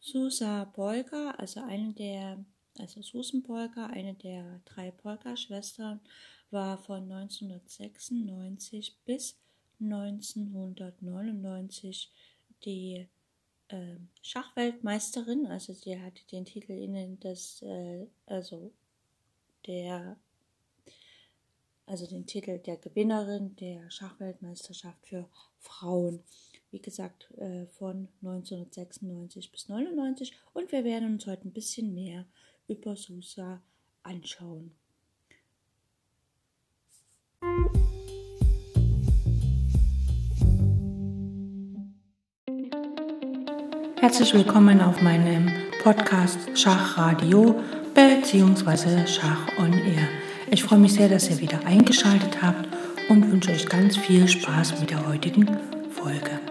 Susa Polka, also eine der, also Susan Polka, eine der drei Polka-Schwestern, war von 1996 bis 1999 die äh, Schachweltmeisterin, also sie hatte den Titel inne des, äh, also der, also den Titel der Gewinnerin der Schachweltmeisterschaft für Frauen. Wie gesagt, äh, von 1996 bis 99 und wir werden uns heute ein bisschen mehr über Susa anschauen. Herzlich willkommen auf meinem Podcast Schachradio bzw. Schach on Air. Ich freue mich sehr, dass ihr wieder eingeschaltet habt und wünsche euch ganz viel Spaß mit der heutigen Folge.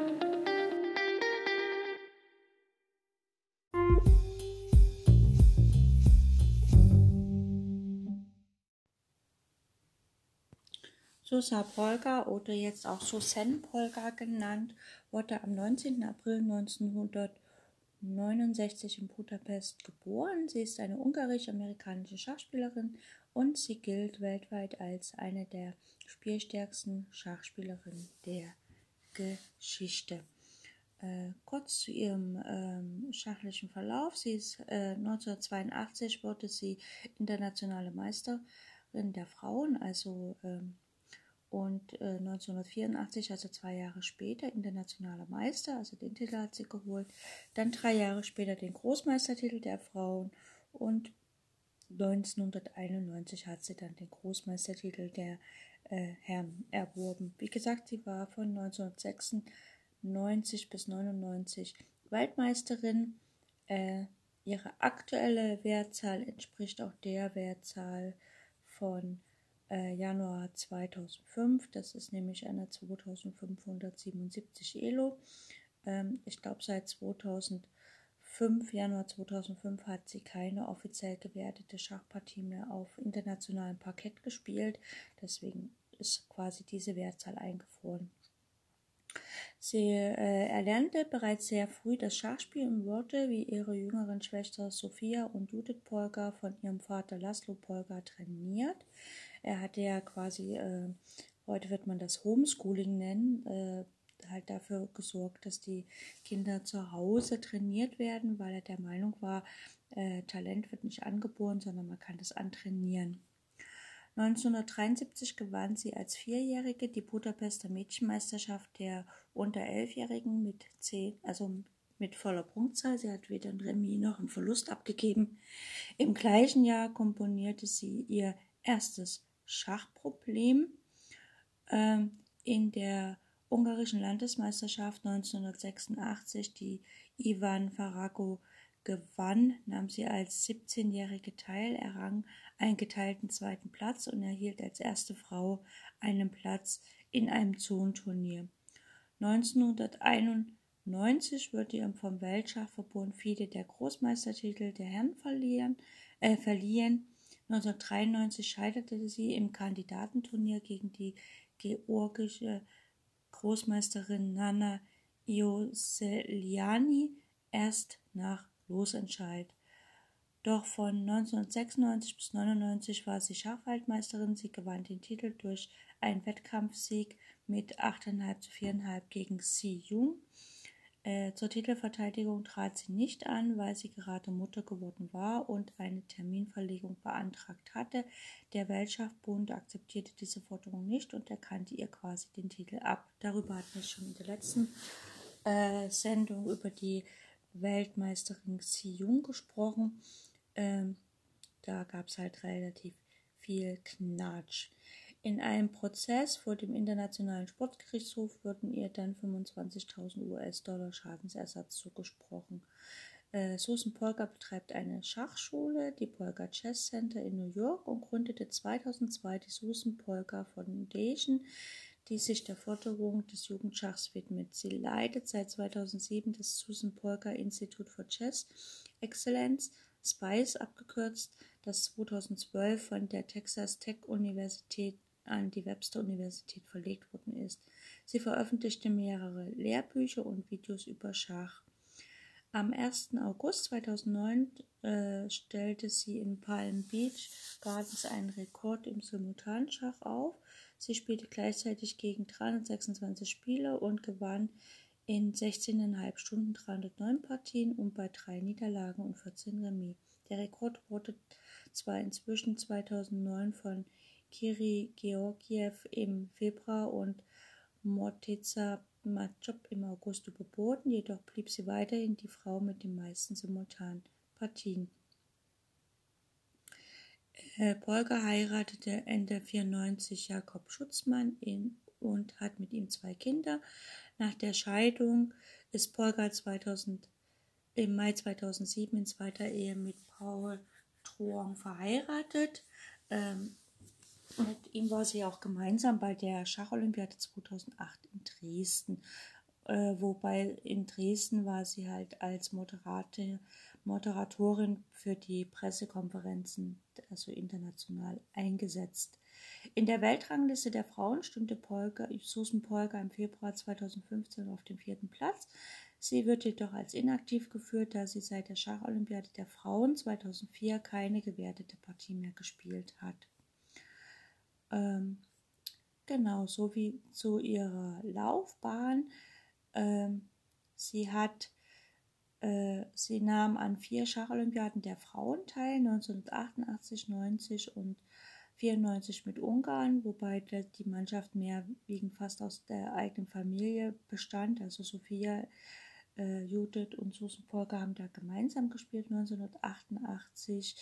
Susa Polka oder jetzt auch Susan Polka genannt, wurde am 19. April 1969 in Budapest geboren. Sie ist eine ungarisch-amerikanische Schachspielerin und sie gilt weltweit als eine der spielstärksten Schachspielerinnen der Geschichte. Äh, kurz zu ihrem ähm, schachlichen Verlauf. Sie ist äh, 1982 wurde sie internationale Meisterin der Frauen, also ähm, und äh, 1984, also zwei Jahre später, internationaler Meister, also den Titel hat sie geholt. Dann drei Jahre später den Großmeistertitel der Frauen und 1991 hat sie dann den Großmeistertitel der äh, Herren erworben. Wie gesagt, sie war von 1996 bis 1999 Weltmeisterin. Äh, ihre aktuelle Wertzahl entspricht auch der Wertzahl von äh, Januar 2005. Das ist nämlich eine 2577 Elo. Ähm, ich glaube, seit 2005, Januar 2005, hat sie keine offiziell gewertete Schachpartie mehr auf internationalem Parkett gespielt. Deswegen ist quasi diese Wertzahl eingefroren. Sie äh, erlernte bereits sehr früh das Schachspiel und wurde, wie ihre jüngeren Schwestern Sophia und Judith Polka, von ihrem Vater Laszlo Polka trainiert. Er hatte ja quasi, äh, heute wird man das Homeschooling nennen, äh, halt dafür gesorgt, dass die Kinder zu Hause trainiert werden, weil er der Meinung war, äh, Talent wird nicht angeboren, sondern man kann das antrainieren. 1973 gewann sie als Vierjährige die Budapester Mädchenmeisterschaft der unter Elfjährigen mit zehn, also mit voller Punktzahl. Sie hat weder ein Remis noch einen Verlust abgegeben. Im gleichen Jahr komponierte sie ihr erstes Schachproblem ähm, in der ungarischen Landesmeisterschaft 1986, die Ivan Farago gewann, nahm sie als 17-Jährige teil, errang einen geteilten zweiten Platz und erhielt als erste Frau einen Platz in einem Zonenturnier. 1991 wurde ihr vom Weltschachverbund viele der Großmeistertitel der Herren verlieren, äh, verliehen 1993 scheiterte sie im Kandidatenturnier gegen die georgische Großmeisterin Nana Ioseliani erst nach Losentscheid. Doch von 1996 bis 1999 war sie Schachweltmeisterin. Sie gewann den Titel durch einen Wettkampfsieg mit 8,5 zu 4,5 gegen Si Jung. Äh, zur Titelverteidigung trat sie nicht an, weil sie gerade Mutter geworden war und eine Terminverlegung beantragt hatte. Der Weltschachbund akzeptierte diese Forderung nicht und erkannte ihr quasi den Titel ab. Darüber hatten wir schon in der letzten äh, Sendung über die Weltmeisterin Xi Jung gesprochen. Ähm, da gab es halt relativ viel Knatsch. In einem Prozess vor dem Internationalen Sportgerichtshof wurden ihr dann 25.000 US-Dollar Schadensersatz zugesprochen. Äh, Susan Polka betreibt eine Schachschule, die Polka Chess Center in New York und gründete 2002 die Susan Polka Foundation, die sich der Förderung des Jugendschachs widmet. Sie leitet seit 2007 das Susan Polka Institute for Chess Excellence, SPICE abgekürzt, das 2012 von der Texas Tech Universität an die Webster-Universität verlegt worden ist. Sie veröffentlichte mehrere Lehrbücher und Videos über Schach. Am 1. August 2009 äh, stellte sie in Palm Beach Gardens einen Rekord im Simultanschach auf. Sie spielte gleichzeitig gegen 326 Spieler und gewann in 16,5 Stunden 309 Partien und bei drei Niederlagen und 14 Remis. Der Rekord wurde zwar inzwischen 2009 von Kiri Georgiev im Februar und Morteza Matschop im August überboten, jedoch blieb sie weiterhin die Frau mit den meisten simultanen Partien. Äh, Polger heiratete Ende 94 Jakob Schutzmann in, und hat mit ihm zwei Kinder. Nach der Scheidung ist Polger 2000, im Mai 2007 in zweiter Ehe mit Paul Truong verheiratet. Ähm, mit ihm war sie auch gemeinsam bei der Schacholympiade 2008 in Dresden. Äh, wobei in Dresden war sie halt als Moderate, Moderatorin für die Pressekonferenzen, also international, eingesetzt. In der Weltrangliste der Frauen stimmte Polka, Susan Polka im Februar 2015 auf dem vierten Platz. Sie wird jedoch als inaktiv geführt, da sie seit der Schacholympiade der Frauen 2004 keine gewertete Partie mehr gespielt hat. Ähm, genau, so wie zu ihrer Laufbahn. Ähm, sie hat, äh, sie nahm an vier Schacholympiaden der Frauen teil, 1988, 90 und 94 mit Ungarn, wobei die Mannschaft mehr wegen fast aus der eigenen Familie bestand. Also Sophia, äh, Judith und Susan Polka haben da gemeinsam gespielt 1988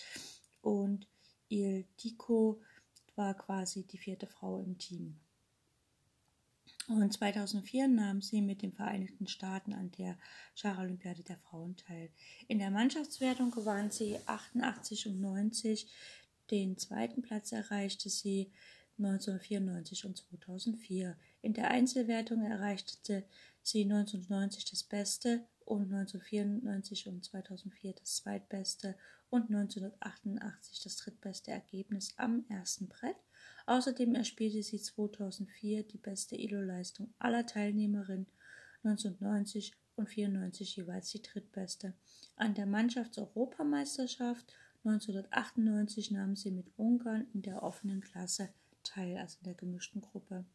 und Il Dico war quasi die vierte Frau im Team. Und 2004 nahm sie mit den Vereinigten Staaten an der Scharolympiade der Frauen teil. In der Mannschaftswertung gewann sie 88 und 90. Den zweiten Platz erreichte sie 1994 und 2004. In der Einzelwertung erreichte sie 1990 das Beste und 1994 und 2004 das zweitbeste und 1988 das drittbeste Ergebnis am ersten Brett. Außerdem erspielte sie 2004 die beste Elo-Leistung aller Teilnehmerinnen, 1990 und 94 jeweils die drittbeste. An der Mannschaftseuropameisterschaft 1998 nahm sie mit Ungarn in der offenen Klasse teil, also in der gemischten Gruppe.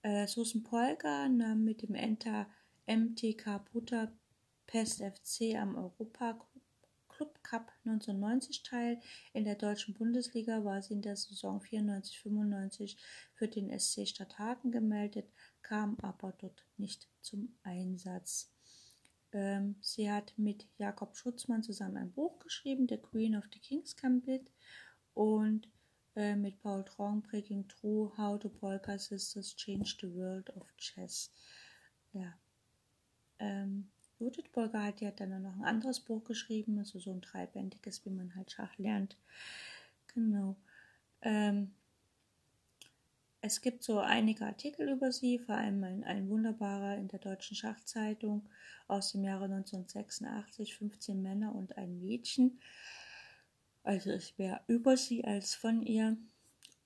Äh, Susan Polka nahm mit dem Enter MTK Budapest FC am Europa Club Cup 1990 teil. In der deutschen Bundesliga war sie in der Saison 94-95 für den SC Stadthagen gemeldet, kam aber dort nicht zum Einsatz. Ähm, sie hat mit Jakob Schutzmann zusammen ein Buch geschrieben, The Queen of the King's Gambit, und äh, mit Paul Trong, Breaking True, How the Polka Sisters Changed the World of Chess. Ja. Ähm, Judith Burger die hat dann noch ein anderes Buch geschrieben, also so ein dreibändiges, wie man halt Schach lernt. Genau. Ähm, es gibt so einige Artikel über sie, vor allem ein, ein wunderbarer in der Deutschen Schachzeitung aus dem Jahre 1986, 15 Männer und ein Mädchen. Also es wäre über sie als von ihr.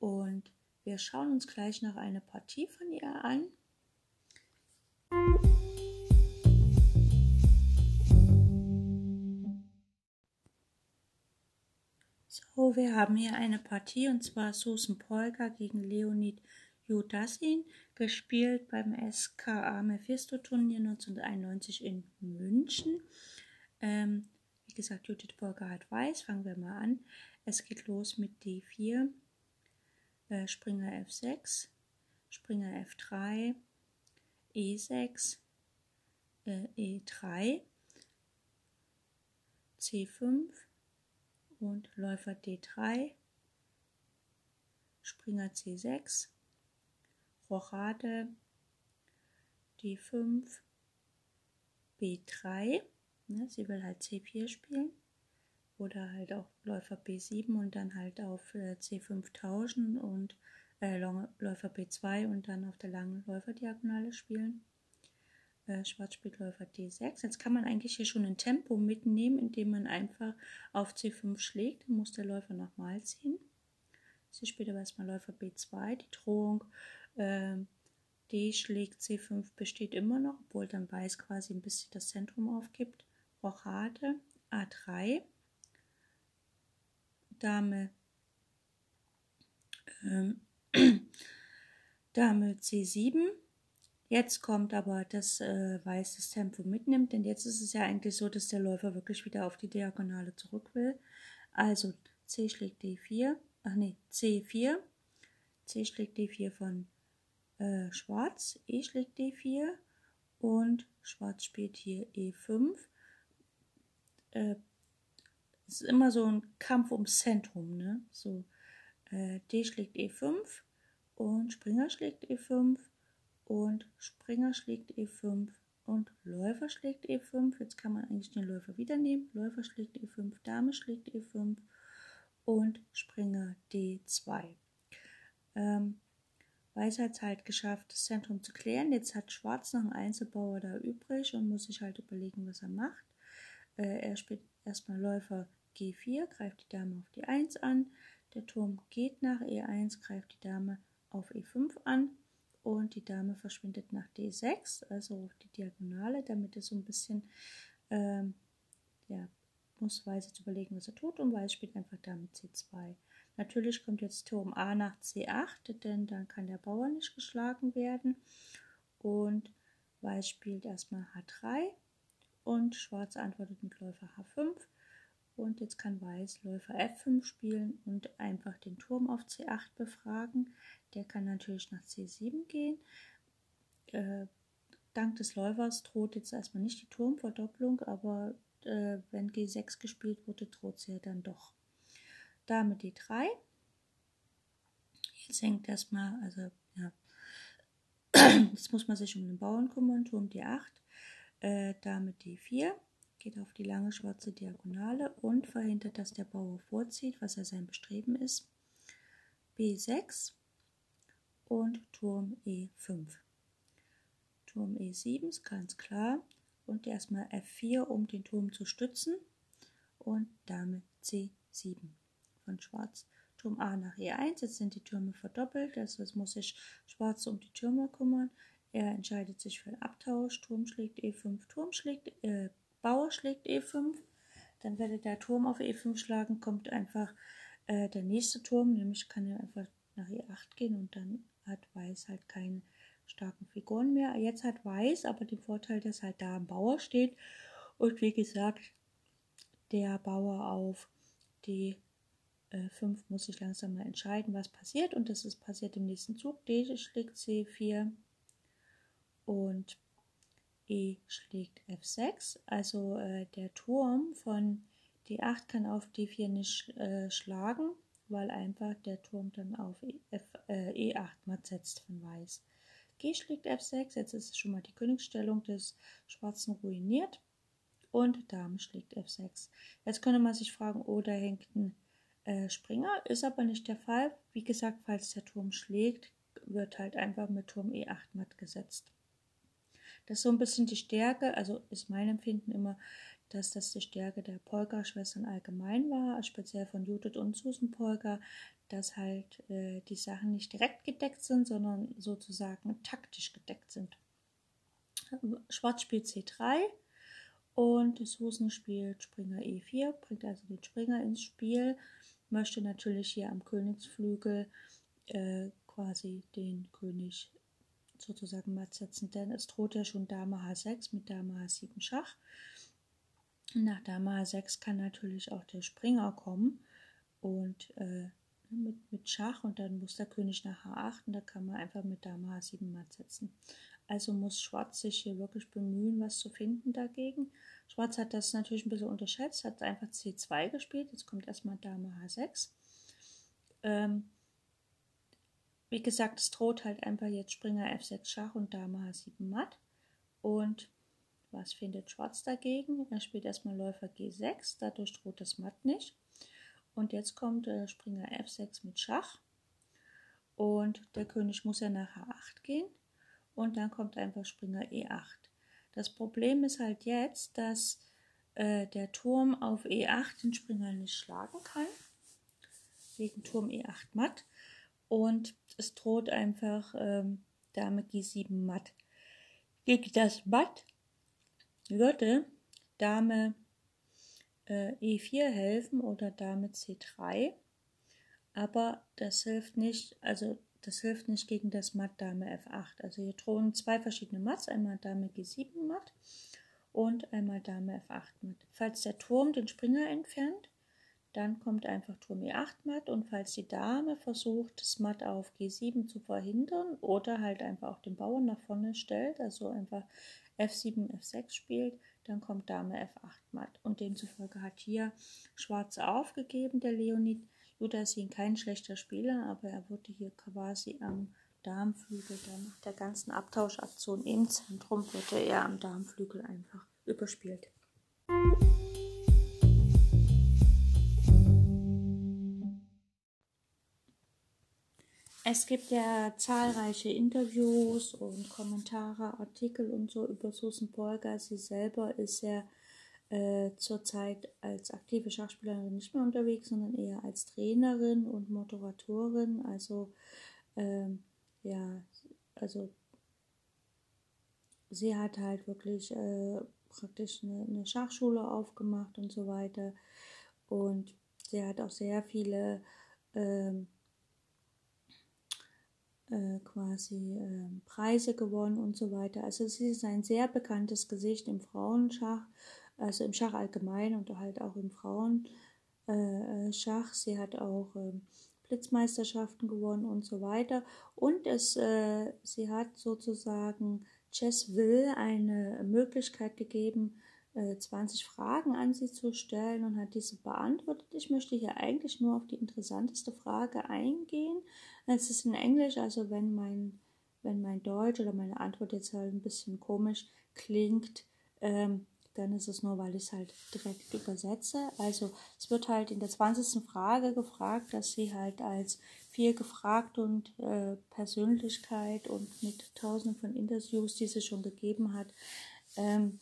Und wir schauen uns gleich noch eine Partie von ihr an. So, wir haben hier eine Partie und zwar Susan Polka gegen Leonid Judassin, gespielt beim SKA Mephisto Turnier 1991 in München. Ähm, wie gesagt, Judith Polka hat weiß. Fangen wir mal an. Es geht los mit D4, äh, Springer F6, Springer F3, E6, äh, E3, C5, und Läufer D3, Springer C6, Rochade D5, B3, ne, sie will halt C4 spielen. Oder halt auch Läufer B7 und dann halt auf äh, C5 tauschen und äh, Läufer B2 und dann auf der langen Läuferdiagonale spielen äh, Schwarz spielt Läufer D6. Jetzt kann man eigentlich hier schon ein Tempo mitnehmen, indem man einfach auf C5 schlägt. Dann muss der Läufer nochmal ziehen. Sie spielt aber erstmal Läufer B2. Die Drohung äh, D schlägt C5 besteht immer noch, obwohl dann Weiß quasi ein bisschen das Zentrum aufgibt. Rochade A3, Dame, ähm, Dame C7. Jetzt kommt aber das äh, Weiß das Tempo mitnimmt, denn jetzt ist es ja eigentlich so, dass der Läufer wirklich wieder auf die Diagonale zurück will. Also C schlägt D4, ach nee, C4, C schlägt D4 von äh, Schwarz, E schlägt D4 und Schwarz spielt hier E5. Äh, es ist immer so ein Kampf ums Zentrum, ne? So, äh, D schlägt E5 und Springer schlägt E5 und Springer schlägt E5 und Läufer schlägt E5. Jetzt kann man eigentlich den Läufer wieder nehmen. Läufer schlägt E5, Dame schlägt E5 und Springer D2. Ähm, Weiß hat es halt geschafft, das Zentrum zu klären. Jetzt hat Schwarz noch einen Einzelbauer da übrig und muss sich halt überlegen, was er macht. Äh, er spielt erstmal Läufer G4, greift die Dame auf die 1 an. Der Turm geht nach E1, greift die Dame auf E5 an und die Dame verschwindet nach D6, also die Diagonale, damit er so ein bisschen, ähm, ja, muss Weiß jetzt überlegen, was er tut und Weiß spielt einfach Dame C2. Natürlich kommt jetzt Turm A nach C8, denn dann kann der Bauer nicht geschlagen werden. Und Weiß spielt erstmal H3 und Schwarz antwortet mit Läufer H5. Und jetzt kann Weiß Läufer F5 spielen und einfach den Turm auf C8 befragen. Der kann natürlich nach C7 gehen. Äh, dank des Läufers droht jetzt erstmal nicht die Turmverdopplung, aber äh, wenn G6 gespielt wurde, droht sie ja dann doch. Dame D3. Jetzt hängt erstmal, also ja, jetzt muss man sich um den Bauern kümmern, Turm D8, äh, Dame D4, geht auf die lange schwarze Diagonale und verhindert, dass der Bauer vorzieht, was ja sein Bestreben ist. B6 und Turm E5. Turm E7 ist ganz klar. Und erstmal F4, um den Turm zu stützen. Und Dame C7 von Schwarz. Turm A nach E1, jetzt sind die Türme verdoppelt, also muss sich Schwarz um die Türme kümmern. Er entscheidet sich für einen Abtausch, Turm schlägt E5, Turm schlägt, äh, Bauer schlägt E5, dann werde der Turm auf E5 schlagen, kommt einfach äh, der nächste Turm, nämlich kann er einfach nach E8 gehen und dann hat Weiß halt keine starken Figuren mehr. Jetzt hat Weiß aber den Vorteil, dass halt da ein Bauer steht und wie gesagt, der Bauer auf die 5 äh, muss ich langsam mal entscheiden, was passiert. Und das ist passiert im nächsten Zug. D schlägt C4 und E schlägt F6. Also äh, der Turm von D8 kann auf D4 nicht äh, schlagen, weil einfach der Turm dann auf e, F, äh, E8 matt setzt von Weiß. G schlägt F6. Jetzt ist schon mal die Königsstellung des Schwarzen ruiniert. Und Dame schlägt F6. Jetzt könnte man sich fragen, oh, da hängt ein äh, Springer, ist aber nicht der Fall. Wie gesagt, falls der Turm schlägt, wird halt einfach mit Turm E8 matt gesetzt. Das ist so ein bisschen die Stärke, also ist mein Empfinden immer, dass das die Stärke der Polka-Schwestern allgemein war, speziell von Judith und Susan Polka, dass halt äh, die Sachen nicht direkt gedeckt sind, sondern sozusagen taktisch gedeckt sind. Schwarz spielt C3 und Susan spielt Springer E4, bringt also den Springer ins Spiel möchte natürlich hier am Königsflügel äh, quasi den König sozusagen matt setzen, denn es droht ja schon Dame H6 mit Dame H7 Schach. Nach Dame H6 kann natürlich auch der Springer kommen und äh, mit, mit Schach und dann muss der König nach H8 und da kann man einfach mit Dame H7 matt setzen. Also muss Schwarz sich hier wirklich bemühen, was zu finden dagegen. Schwarz hat das natürlich ein bisschen unterschätzt, hat einfach C2 gespielt. Jetzt kommt erstmal Dame H6. Ähm, wie gesagt, es droht halt einfach jetzt Springer F6 Schach und Dame H7 Matt. Und was findet Schwarz dagegen? Er spielt erstmal Läufer G6, dadurch droht das Matt nicht. Und jetzt kommt äh, Springer F6 mit Schach. Und der König muss ja nach H8 gehen und dann kommt einfach Springer E8. Das Problem ist halt jetzt, dass äh, der Turm auf E8 den Springer nicht schlagen kann, wegen Turm E8 matt und es droht einfach ähm, Dame G7 matt. Gegen das Matt würde Dame äh, E4 helfen oder Dame C3. Aber das hilft nicht, also das hilft nicht gegen das Matt Dame F8. Also hier drohen zwei verschiedene Matts, einmal Dame G7 Matt und einmal Dame F8 Matt. Falls der Turm den Springer entfernt, dann kommt einfach Turm E8 Matt und falls die Dame versucht, das Matt auf G7 zu verhindern oder halt einfach auch den Bauern nach vorne stellt, also einfach F7, F6 spielt, dann kommt Dame F8 Matt. Und demzufolge hat hier Schwarz aufgegeben, der Leonid. Judah ist kein schlechter Spieler, aber er wurde hier quasi am Darmflügel, dann nach der ganzen Abtauschaktion im Zentrum, wurde er am Darmflügel einfach überspielt. Es gibt ja zahlreiche Interviews und Kommentare, Artikel und so über Susan Polgar. Sie selber ist ja äh, zurzeit als aktive Schachspielerin nicht mehr unterwegs, sondern eher als Trainerin und Moderatorin. Also ähm, ja, also sie hat halt wirklich äh, praktisch eine, eine, Schachschule aufgemacht und so weiter. Und sie hat auch sehr viele ähm, äh, quasi äh, Preise gewonnen und so weiter. Also sie ist ein sehr bekanntes Gesicht im Frauenschach, also im Schach allgemein und halt auch im Frauenschach. Äh, sie hat auch ähm, Blitzmeisterschaften gewonnen und so weiter. Und es, äh, sie hat sozusagen Chess Will eine Möglichkeit gegeben, 20 äh, Fragen an sie zu stellen und hat diese beantwortet. Ich möchte hier eigentlich nur auf die interessanteste Frage eingehen. Es ist in Englisch, also wenn mein, wenn mein Deutsch oder meine Antwort jetzt halt ein bisschen komisch klingt, ähm, dann ist es nur, weil ich es halt direkt übersetze. Also es wird halt in der 20. Frage gefragt, dass sie halt als viel gefragt und äh, Persönlichkeit und mit tausenden von Interviews, die sie schon gegeben hat, ähm,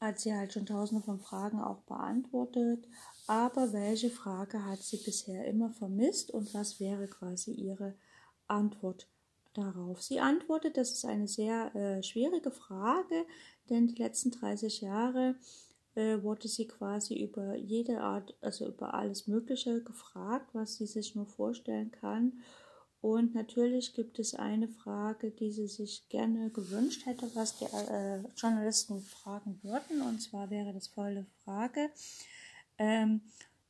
hat sie halt schon tausende von Fragen auch beantwortet. Aber welche Frage hat sie bisher immer vermisst und was wäre quasi ihre Antwort darauf? Sie antwortet, das ist eine sehr äh, schwierige Frage, denn die letzten 30 Jahre äh, wurde sie quasi über jede Art, also über alles Mögliche gefragt, was sie sich nur vorstellen kann. Und natürlich gibt es eine Frage, die sie sich gerne gewünscht hätte, was die äh, Journalisten fragen würden. Und zwar wäre das folgende Frage. Ähm,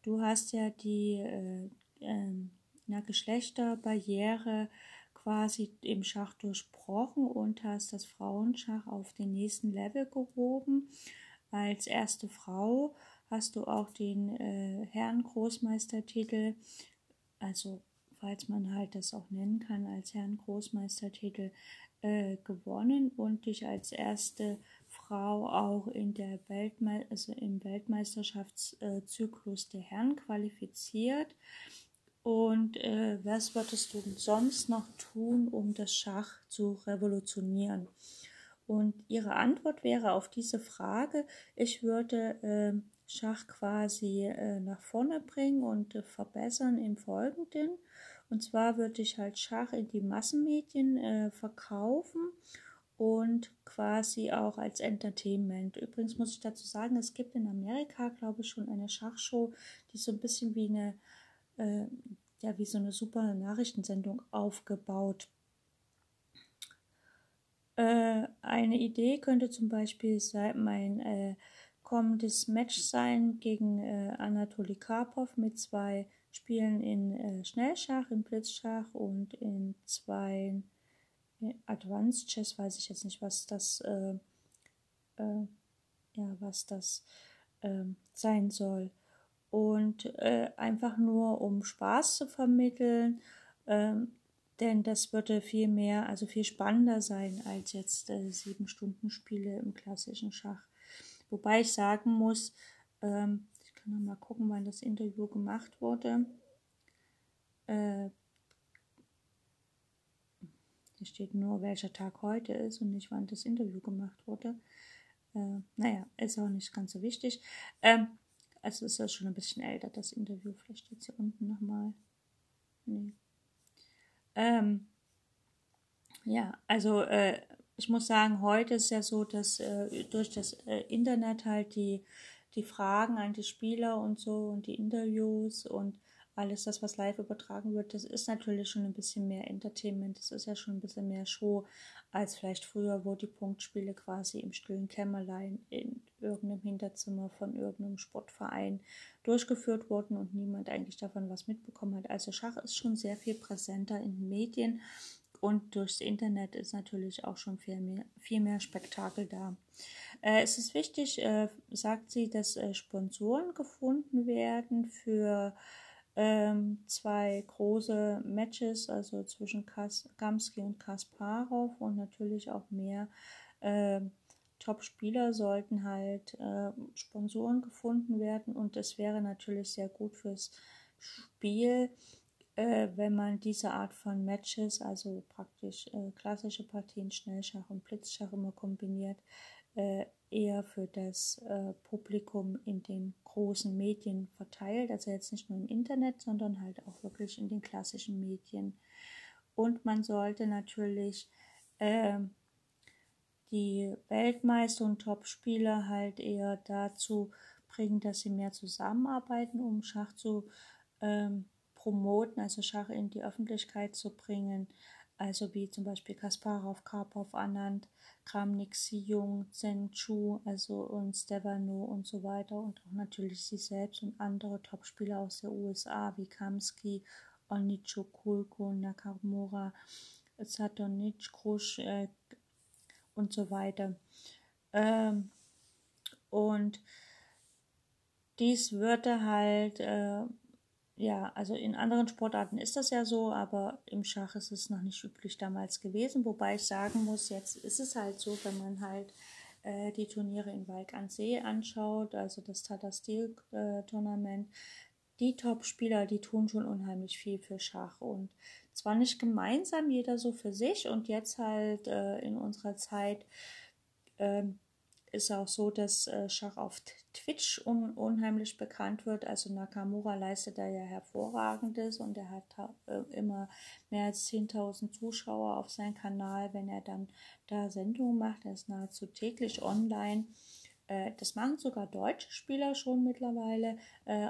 du hast ja die äh, äh, Geschlechterbarriere quasi im Schach durchbrochen und hast das Frauenschach auf den nächsten Level gehoben. Als erste Frau hast du auch den äh, Herren Großmeistertitel, also falls man halt das auch nennen kann, als Herrn Großmeistertitel äh, gewonnen und dich als erste Frau auch in der Weltme also im Weltmeisterschaftszyklus der Herren qualifiziert. Und äh, was würdest du sonst noch tun, um das Schach zu revolutionieren? Und ihre Antwort wäre auf diese Frage, ich würde äh, Schach quasi äh, nach vorne bringen und äh, verbessern im Folgenden. Und zwar würde ich halt Schach in die Massenmedien äh, verkaufen und quasi auch als Entertainment. Übrigens muss ich dazu sagen, es gibt in Amerika, glaube ich, schon eine Schachshow, die so ein bisschen wie eine, äh, ja, wie so eine super Nachrichtensendung aufgebaut äh, eine Idee könnte zum Beispiel sein, mein äh, kommendes Match sein gegen äh, Anatoly Karpov mit zwei Spielen in äh, Schnellschach, in Blitzschach und in zwei äh, Advanced Chess, weiß ich jetzt nicht, was das, äh, äh, ja, was das äh, sein soll. Und äh, einfach nur um Spaß zu vermitteln, ähm, denn das würde viel mehr, also viel spannender sein als jetzt äh, sieben Stunden Spiele im klassischen Schach. Wobei ich sagen muss, ähm, ich kann noch mal gucken, wann das Interview gemacht wurde. Äh, hier steht nur, welcher Tag heute ist und nicht, wann das Interview gemacht wurde. Äh, naja, ist auch nicht ganz so wichtig. Ähm, also ist das schon ein bisschen älter, das Interview. Vielleicht steht es hier unten nochmal. Nee, ähm, ja, also äh, ich muss sagen, heute ist ja so, dass äh, durch das äh, Internet halt die, die Fragen an die Spieler und so und die Interviews und alles das, was live übertragen wird, das ist natürlich schon ein bisschen mehr Entertainment, das ist ja schon ein bisschen mehr Show als vielleicht früher, wo die Punktspiele quasi im stillen Kämmerlein in irgendeinem Hinterzimmer von irgendeinem Sportverein durchgeführt wurden und niemand eigentlich davon was mitbekommen hat. Also Schach ist schon sehr viel präsenter in den Medien und durchs Internet ist natürlich auch schon viel mehr, viel mehr Spektakel da. Äh, es ist wichtig, äh, sagt sie, dass äh, Sponsoren gefunden werden für ähm, zwei große Matches, also zwischen Kas Gamski und Kasparov und natürlich auch mehr äh, Top-Spieler sollten halt äh, Sponsoren gefunden werden und es wäre natürlich sehr gut fürs Spiel, äh, wenn man diese Art von Matches, also praktisch äh, klassische Partien, Schnellschach und Blitzschach immer kombiniert, äh, eher für das äh, Publikum in den großen Medien verteilt, also jetzt nicht nur im Internet, sondern halt auch wirklich in den klassischen Medien. Und man sollte natürlich äh, die Weltmeister und Topspieler halt eher dazu bringen, dass sie mehr zusammenarbeiten, um Schach zu ähm, promoten, also Schach in die Öffentlichkeit zu bringen, also wie zum Beispiel Kasparov, Karpov, Anand, Kramnik, Siyung, Zheng Chu, also und Stefano und so weiter und auch natürlich sie selbst und andere Topspieler aus der USA wie Kamsky, Onicho, Kulko, Nakamura, Satonic, Krusch äh, und so weiter. Ähm, und dies würde halt äh, ja, also in anderen Sportarten ist das ja so, aber im Schach ist es noch nicht üblich damals gewesen. Wobei ich sagen muss, jetzt ist es halt so, wenn man halt äh, die Turniere in Walk an See anschaut, also das Tata Steel äh, Tournament, die Top-Spieler, die tun schon unheimlich viel für Schach und zwar nicht gemeinsam, jeder so für sich und jetzt halt äh, in unserer Zeit ähm, ist auch so, dass äh, Schach auf Twitch un unheimlich bekannt wird. Also Nakamura leistet da ja hervorragendes und er hat äh, immer mehr als 10.000 Zuschauer auf seinem Kanal, wenn er dann da Sendungen macht. Er ist nahezu täglich online. Äh, das machen sogar deutsche Spieler schon mittlerweile,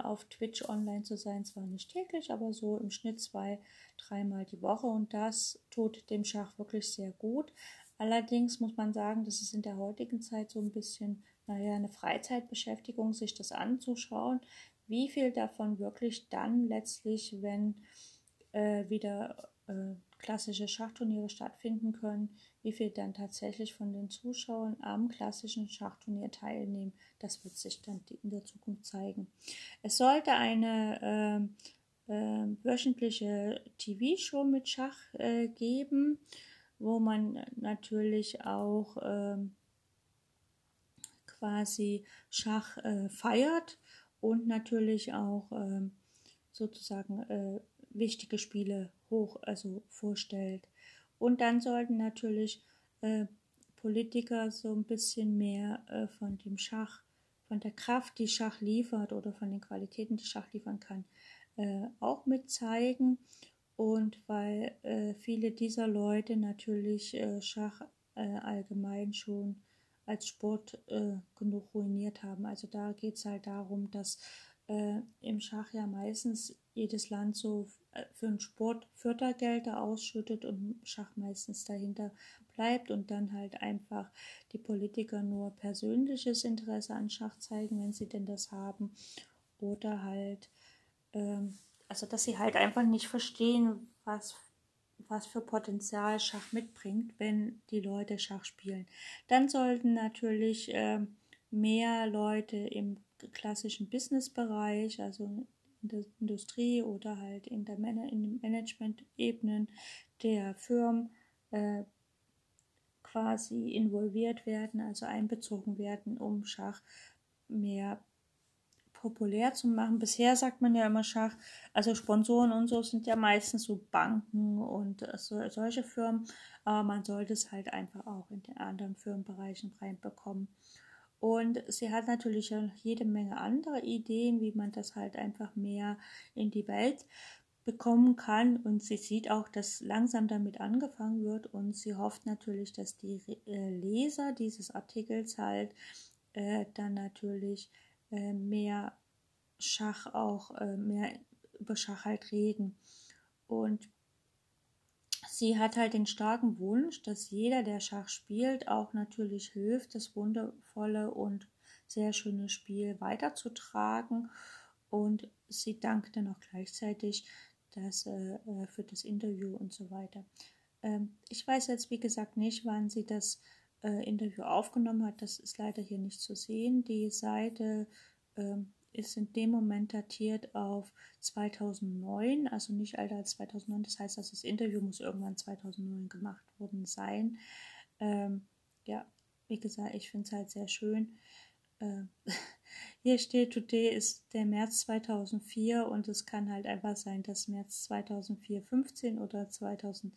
auf Twitch online zu sein. Zwar nicht täglich, aber so im Schnitt zwei, dreimal die Woche. Und das tut dem Schach wirklich sehr gut. Allerdings muss man sagen, das ist in der heutigen Zeit so ein bisschen, naja, eine Freizeitbeschäftigung, sich das anzuschauen. Wie viel davon wirklich dann letztlich, wenn äh, wieder äh, klassische Schachturniere stattfinden können, wie viel dann tatsächlich von den Zuschauern am klassischen Schachturnier teilnehmen, das wird sich dann in der Zukunft zeigen. Es sollte eine äh, wöchentliche TV-Show mit Schach äh, geben wo man natürlich auch ähm, quasi Schach äh, feiert und natürlich auch ähm, sozusagen äh, wichtige Spiele hoch, also vorstellt. Und dann sollten natürlich äh, Politiker so ein bisschen mehr äh, von dem Schach, von der Kraft, die Schach liefert oder von den Qualitäten, die Schach liefern kann, äh, auch mit zeigen und weil äh, viele dieser Leute natürlich äh, Schach äh, allgemein schon als Sport äh, genug ruiniert haben. Also da geht es halt darum, dass äh, im Schach ja meistens jedes Land so äh, für einen Sport Fördergelder ausschüttet und Schach meistens dahinter bleibt und dann halt einfach die Politiker nur persönliches Interesse an Schach zeigen, wenn sie denn das haben, oder halt ähm, also dass sie halt einfach nicht verstehen, was, was für Potenzial Schach mitbringt, wenn die Leute Schach spielen. Dann sollten natürlich äh, mehr Leute im klassischen Businessbereich, also in der Industrie oder halt in der Man in den Management-Ebenen der Firmen äh, quasi involviert werden, also einbezogen werden, um Schach mehr populär zu machen. Bisher sagt man ja immer Schach, also Sponsoren und so sind ja meistens so Banken und äh, so, solche Firmen, aber man sollte es halt einfach auch in den anderen Firmenbereichen reinbekommen. Und sie hat natürlich jede Menge andere Ideen, wie man das halt einfach mehr in die Welt bekommen kann und sie sieht auch, dass langsam damit angefangen wird und sie hofft natürlich, dass die äh, Leser dieses Artikels halt äh, dann natürlich äh, mehr Schach auch äh, mehr über Schach halt reden und sie hat halt den starken Wunsch, dass jeder, der Schach spielt, auch natürlich hilft, das wundervolle und sehr schöne Spiel weiterzutragen und sie dankt dann auch gleichzeitig das, äh, äh, für das Interview und so weiter. Ähm, ich weiß jetzt, wie gesagt, nicht, wann sie das äh, Interview aufgenommen hat. Das ist leider hier nicht zu sehen. Die Seite ähm, ist in dem Moment datiert auf 2009, also nicht älter als 2009. Das heißt, das Interview muss irgendwann 2009 gemacht worden sein. Ähm, ja, wie gesagt, ich finde es halt sehr schön. Äh, hier steht, today ist der März 2004 und es kann halt einfach sein, dass März 2004 15 oder 2000,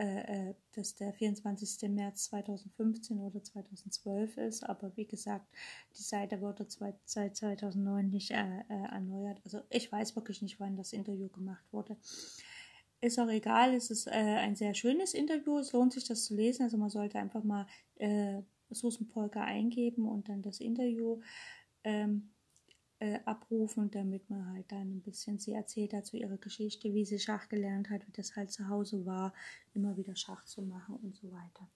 äh, äh, dass der 24. März 2015 oder 2012 ist. Aber wie gesagt, die Seite wurde seit 2009 nicht äh, äh, erneuert. Also ich weiß wirklich nicht, wann das Interview gemacht wurde. Ist auch egal, es ist äh, ein sehr schönes Interview. Es lohnt sich, das zu lesen. Also man sollte einfach mal äh, Susan Polka eingeben und dann das Interview ähm, äh, abrufen, damit man halt dann ein bisschen, sie erzählt dazu ihre Geschichte, wie sie Schach gelernt hat, wie das halt zu Hause war, immer wieder Schach zu machen und so weiter.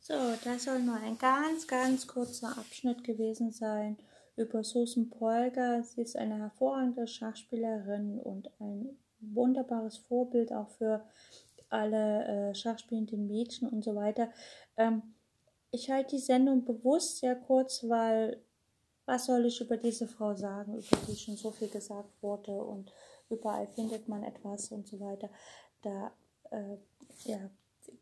So, das soll nur ein ganz, ganz kurzer Abschnitt gewesen sein über Susan Polga. Sie ist eine hervorragende Schachspielerin und ein wunderbares Vorbild auch für alle äh, schachspielenden Mädchen und so weiter. Ähm, ich halte die Sendung bewusst sehr kurz, weil was soll ich über diese Frau sagen, über die schon so viel gesagt wurde und überall findet man etwas und so weiter. Da äh, ja,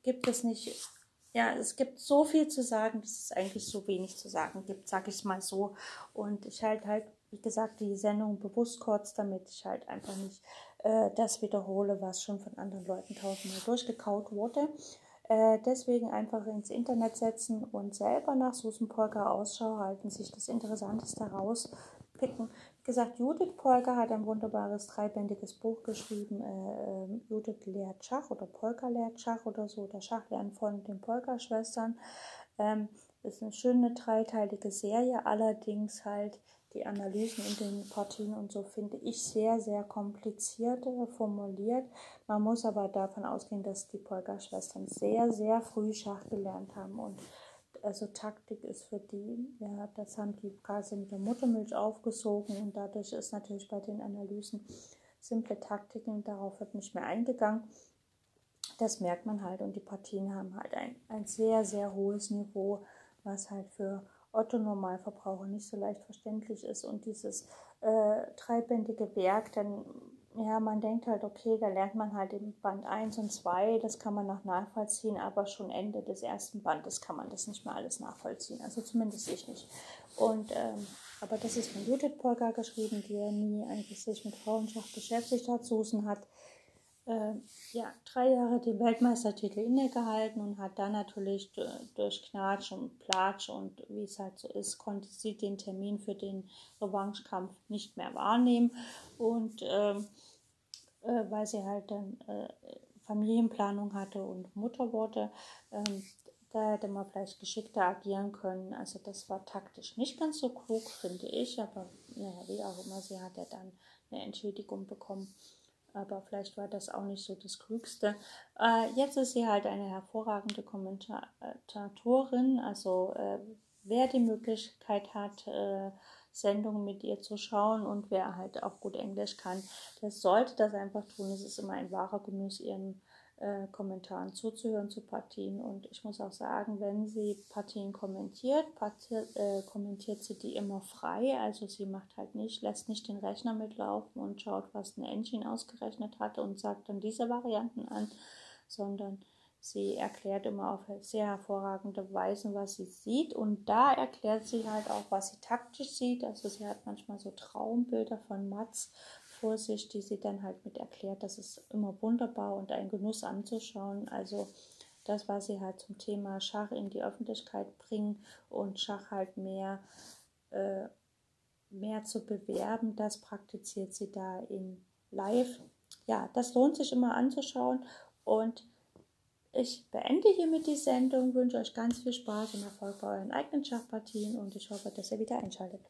gibt es nicht, ja, es gibt so viel zu sagen, dass es eigentlich so wenig zu sagen gibt, sage ich mal so. Und ich halte halt, wie gesagt, die Sendung bewusst kurz, damit ich halt einfach nicht äh, das wiederhole, was schon von anderen Leuten tausendmal durchgekaut wurde. Äh, deswegen einfach ins Internet setzen und selber nach Susan Polka Ausschau halten, sich das Interessanteste rauspicken. Wie gesagt, Judith Polka hat ein wunderbares dreibändiges Buch geschrieben. Äh, äh, Judith lehrt Schach oder Polka lehrt Schach oder so, oder Schachlernen von den Polka-Schwestern. Ähm, ist eine schöne dreiteilige Serie, allerdings halt die Analysen in den Partien und so finde ich sehr, sehr kompliziert formuliert. Man muss aber davon ausgehen, dass die Polka-Schwestern sehr, sehr früh Schach gelernt haben und also Taktik ist für die, ja, das haben die quasi mit der Muttermilch aufgesogen und dadurch ist natürlich bei den Analysen simple Taktiken, darauf wird nicht mehr eingegangen. Das merkt man halt und die Partien haben halt ein, ein sehr, sehr hohes Niveau, was halt für Otto-Normalverbraucher nicht so leicht verständlich ist. Und dieses äh, dreibändige Werk, dann, ja, man denkt halt, okay, da lernt man halt im Band 1 und 2, das kann man noch nachvollziehen, aber schon Ende des ersten Bandes kann man das nicht mehr alles nachvollziehen. Also zumindest ich nicht. Und, ähm, aber das ist von Judith Polka geschrieben, die ja nie eigentlich sich mit Frauenschaft beschäftigt hat. Susan hat äh, ja, drei Jahre den Weltmeistertitel innegehalten und hat dann natürlich durch Knatsch und Platsch und wie es halt so ist, konnte sie den Termin für den Revanchekampf nicht mehr wahrnehmen. Und äh, äh, weil sie halt dann äh, Familienplanung hatte und Mutter wurde, ähm, da hätte man vielleicht geschickter agieren können. Also das war taktisch nicht ganz so klug, finde ich, aber naja, wie auch immer, sie hat ja dann eine Entschädigung bekommen aber vielleicht war das auch nicht so das Klügste. Äh, jetzt ist sie halt eine hervorragende Kommentatorin, also äh, wer die Möglichkeit hat, äh, Sendungen mit ihr zu schauen und wer halt auch gut Englisch kann, der sollte das einfach tun. Es ist immer ein wahrer Genuss, ihren äh, Kommentaren zuzuhören zu Partien. Und ich muss auch sagen, wenn sie Partien kommentiert, partiert, äh, kommentiert sie die immer frei. Also sie macht halt nicht, lässt nicht den Rechner mitlaufen und schaut, was eine Engine ausgerechnet hat und sagt dann diese Varianten an, sondern sie erklärt immer auf sehr hervorragende Weise, was sie sieht. Und da erklärt sie halt auch, was sie taktisch sieht. Also sie hat manchmal so Traumbilder von Mats, Vorsicht, die sie dann halt mit erklärt. Das ist immer wunderbar und ein Genuss anzuschauen. Also das, was sie halt zum Thema Schach in die Öffentlichkeit bringen und Schach halt mehr, äh, mehr zu bewerben, das praktiziert sie da in Live. Ja, das lohnt sich immer anzuschauen und ich beende hiermit die Sendung, wünsche euch ganz viel Spaß und Erfolg bei euren eigenen Schachpartien und ich hoffe, dass ihr wieder einschaltet.